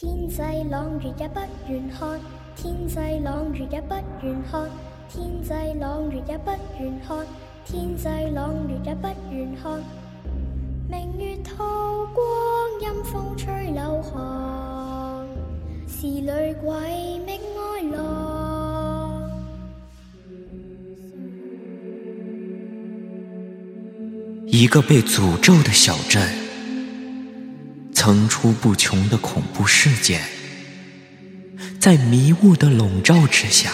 天际朗月也不愿看，天际朗月也不愿看，天际朗月也不愿看，天际朗月也不愿看。明月透光，阴风吹柳寒，是女鬼觅哀郎。一个被诅咒的小镇，层出不穷的恐怖事件，在迷雾的笼罩之下，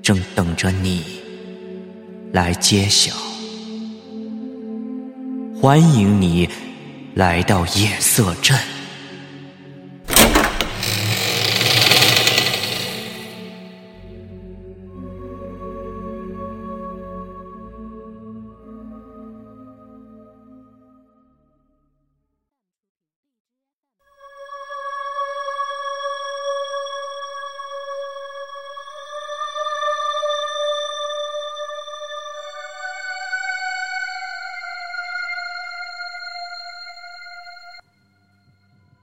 正等着你来揭晓。欢迎你来到夜色镇。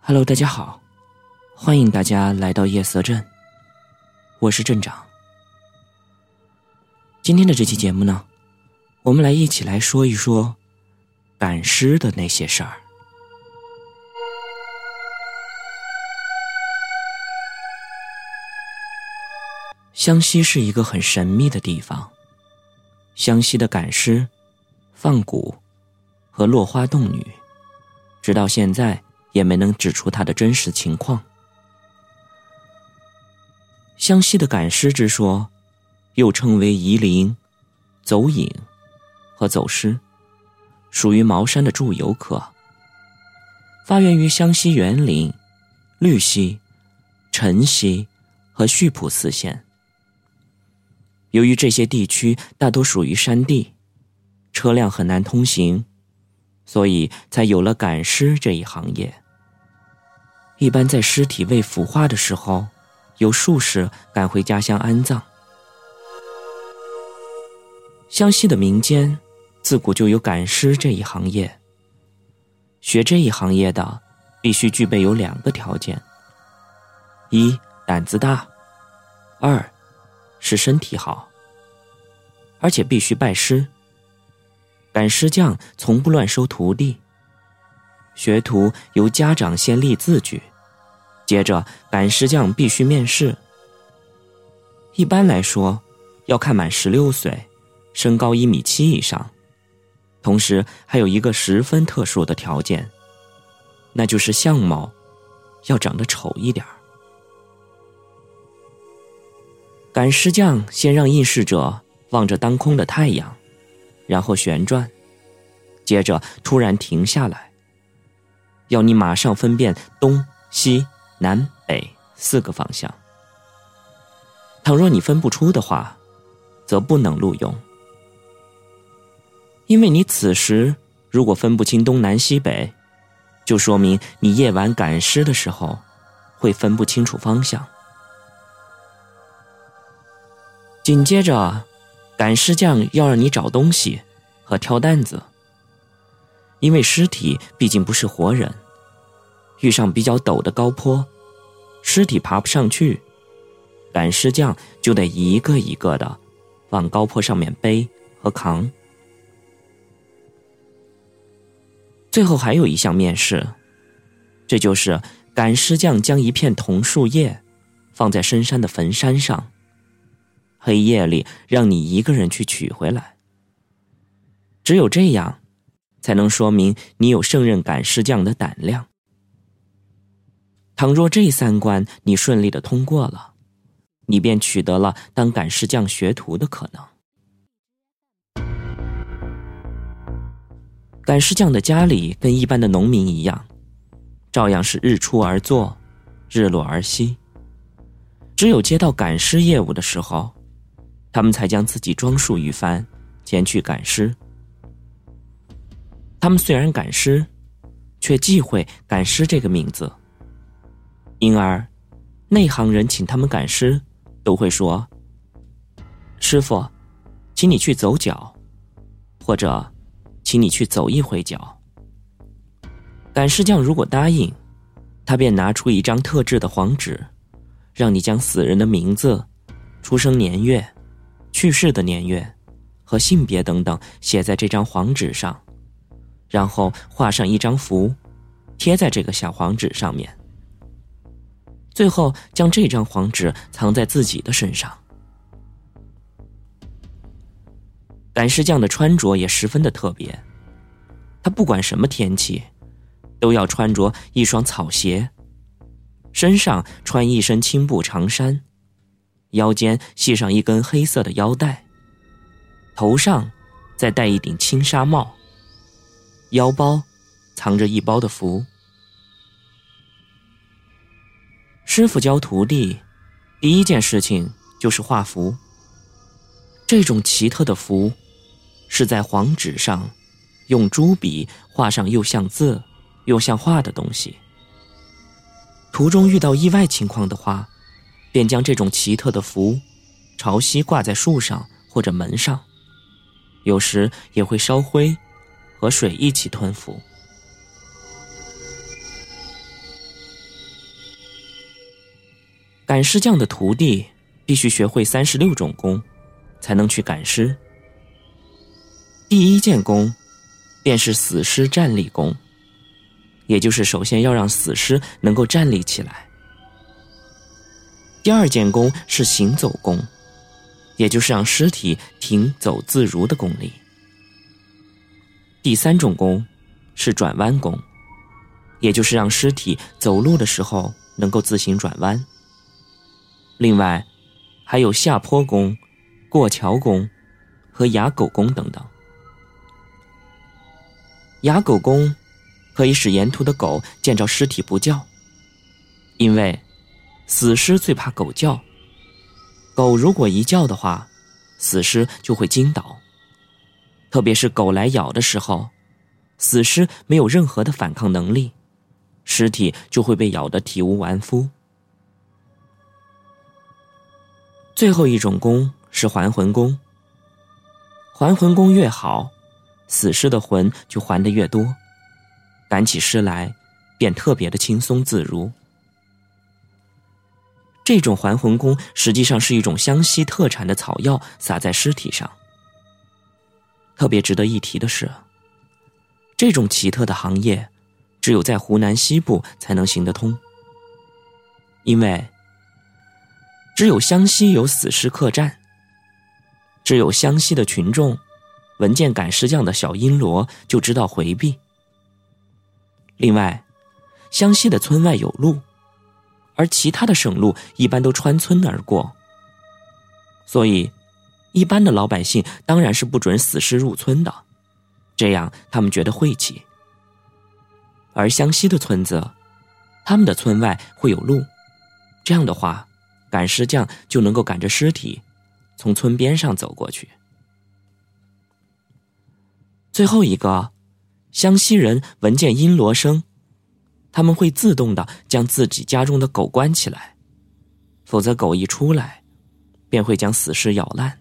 Hello，大家好，欢迎大家来到夜色镇，我是镇长。今天的这期节目呢，我们来一起来说一说赶尸的那些事儿。湘西是一个很神秘的地方，湘西的赶尸、放蛊和落花洞女，直到现在。也没能指出他的真实情况。湘西的赶尸之说，又称为夷陵、走影和走尸，属于茅山的祝由科。发源于湘西园林、绿溪、辰溪和溆浦四县。由于这些地区大多属于山地，车辆很难通行，所以才有了赶尸这一行业。一般在尸体未腐化的时候，由术士赶回家乡安葬。湘西的民间自古就有赶尸这一行业。学这一行业的，必须具备有两个条件：一胆子大，二是身体好，而且必须拜师。赶尸匠从不乱收徒弟。学徒由家长先立字据，接着赶尸匠必须面试。一般来说，要看满十六岁，身高一米七以上，同时还有一个十分特殊的条件，那就是相貌要长得丑一点儿赶尸匠先让应试者望着当空的太阳，然后旋转，接着突然停下来。要你马上分辨东西南北四个方向。倘若你分不出的话，则不能录用，因为你此时如果分不清东南西北，就说明你夜晚赶尸的时候会分不清楚方向。紧接着，赶尸匠要让你找东西和挑担子。因为尸体毕竟不是活人，遇上比较陡的高坡，尸体爬不上去，赶尸匠就得一个一个的往高坡上面背和扛。最后还有一项面试，这就是赶尸匠将一片桐树叶放在深山的坟山上，黑夜里让你一个人去取回来。只有这样。才能说明你有胜任赶尸匠的胆量。倘若这三关你顺利的通过了，你便取得了当赶尸匠学徒的可能。赶尸匠的家里跟一般的农民一样，照样是日出而作，日落而息。只有接到赶尸业务的时候，他们才将自己装束一番，前去赶尸。他们虽然赶尸，却忌讳“赶尸”这个名字，因而内行人请他们赶尸，都会说：“师傅，请你去走脚，或者请你去走一回脚。”赶尸匠如果答应，他便拿出一张特制的黄纸，让你将死人的名字、出生年月、去世的年月和性别等等写在这张黄纸上，然后画上一张符，贴在这个小黄纸上面。最后将这张黄纸藏在自己的身上。赶尸匠的穿着也十分的特别，他不管什么天气，都要穿着一双草鞋，身上穿一身青布长衫，腰间系上一根黑色的腰带，头上再戴一顶青纱帽，腰包藏着一包的符。师傅教徒弟，第一件事情就是画符。这种奇特的符。是在黄纸上，用朱笔画上又像字又像画的东西。途中遇到意外情况的话，便将这种奇特的符朝西挂在树上或者门上，有时也会烧灰和水一起吞服。赶尸匠的徒弟必须学会三十六种功，才能去赶尸。第一件功，便是死尸站立功，也就是首先要让死尸能够站立起来。第二件功是行走功，也就是让尸体停走自如的功力。第三种功是转弯功，也就是让尸体走路的时候能够自行转弯。另外，还有下坡功、过桥功和哑狗功等等。哑狗功可以使沿途的狗见着尸体不叫，因为死尸最怕狗叫。狗如果一叫的话，死尸就会惊倒。特别是狗来咬的时候，死尸没有任何的反抗能力，尸体就会被咬得体无完肤。最后一种功是还魂功，还魂功越好。死尸的魂就还的越多，赶起尸来，便特别的轻松自如。这种还魂功实际上是一种湘西特产的草药，撒在尸体上。特别值得一提的是，这种奇特的行业，只有在湖南西部才能行得通，因为只有湘西有死尸客栈，只有湘西的群众。闻见赶尸匠的小阴锣，就知道回避。另外，湘西的村外有路，而其他的省路一般都穿村而过，所以一般的老百姓当然是不准死尸入村的，这样他们觉得晦气。而湘西的村子，他们的村外会有路，这样的话，赶尸匠就能够赶着尸体从村边上走过去。最后一个，湘西人闻见阴锣声，他们会自动的将自己家中的狗关起来，否则狗一出来，便会将死尸咬烂。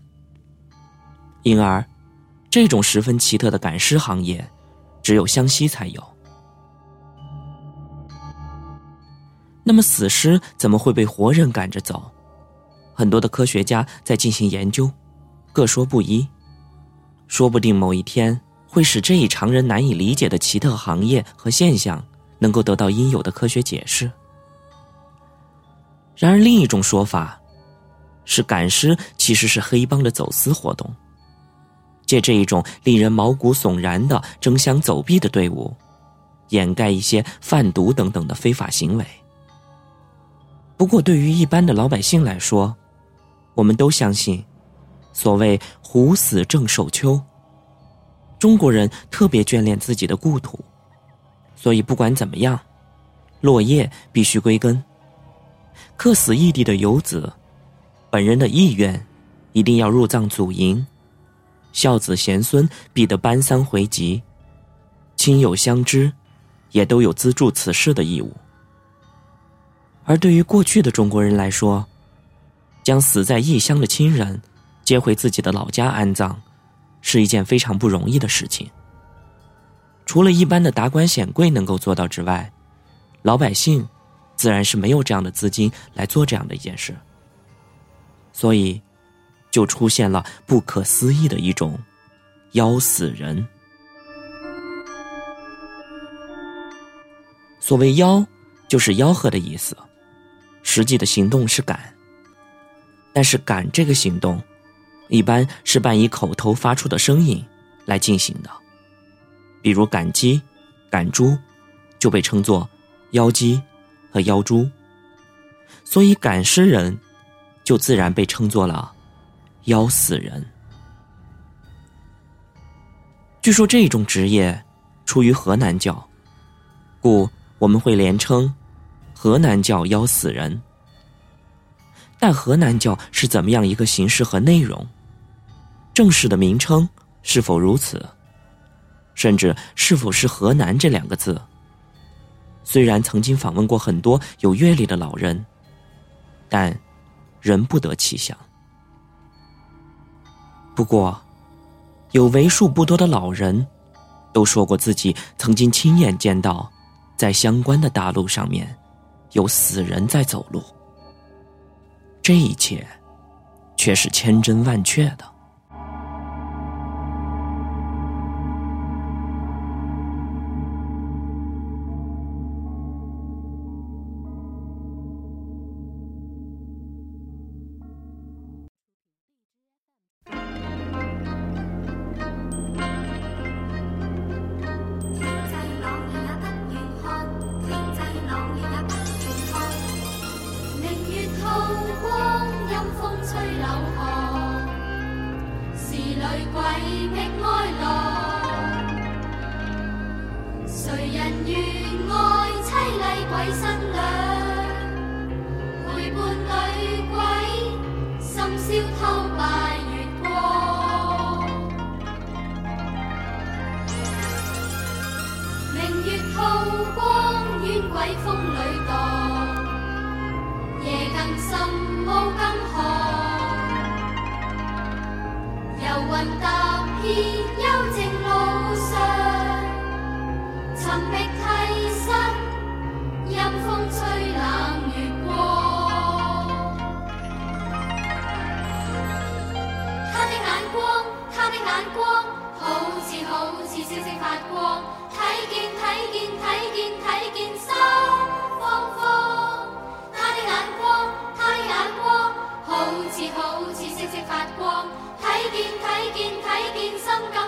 因而，这种十分奇特的赶尸行业，只有湘西才有。那么，死尸怎么会被活人赶着走？很多的科学家在进行研究，各说不一。说不定某一天。会使这一常人难以理解的奇特行业和现象能够得到应有的科学解释。然而，另一种说法是，赶尸其实是黑帮的走私活动，借这一种令人毛骨悚然的争相走避的队伍，掩盖一些贩毒等等的非法行为。不过，对于一般的老百姓来说，我们都相信，所谓“虎死正守秋”。中国人特别眷恋自己的故土，所以不管怎么样，落叶必须归根。客死异地的游子，本人的意愿一定要入葬祖茔，孝子贤孙必得搬丧回籍，亲友相知也都有资助此事的义务。而对于过去的中国人来说，将死在异乡的亲人接回自己的老家安葬。是一件非常不容易的事情。除了一般的达官显贵能够做到之外，老百姓自然是没有这样的资金来做这样的一件事，所以就出现了不可思议的一种妖死人。所谓“妖”，就是吆喝的意思，实际的行动是赶。但是赶这个行动，一般是伴以口头发出的声音来进行的，比如赶鸡、赶猪，就被称作“妖鸡”和“妖猪”，所以赶尸人就自然被称作了“妖死人”。据说这种职业出于河南教，故。我们会连称河南教妖死人，但河南教是怎么样一个形式和内容？正式的名称是否如此？甚至是否是河南这两个字？虽然曾经访问过很多有阅历的老人，但仍不得其详。不过，有为数不多的老人都说过自己曾经亲眼见到。在相关的大陆上面，有死人在走路。这一切，却是千真万确的。星星发光，睇见睇见睇见睇见心慌慌。他的眼光，他的眼光，好似好似星星发光。睇见睇见睇见心急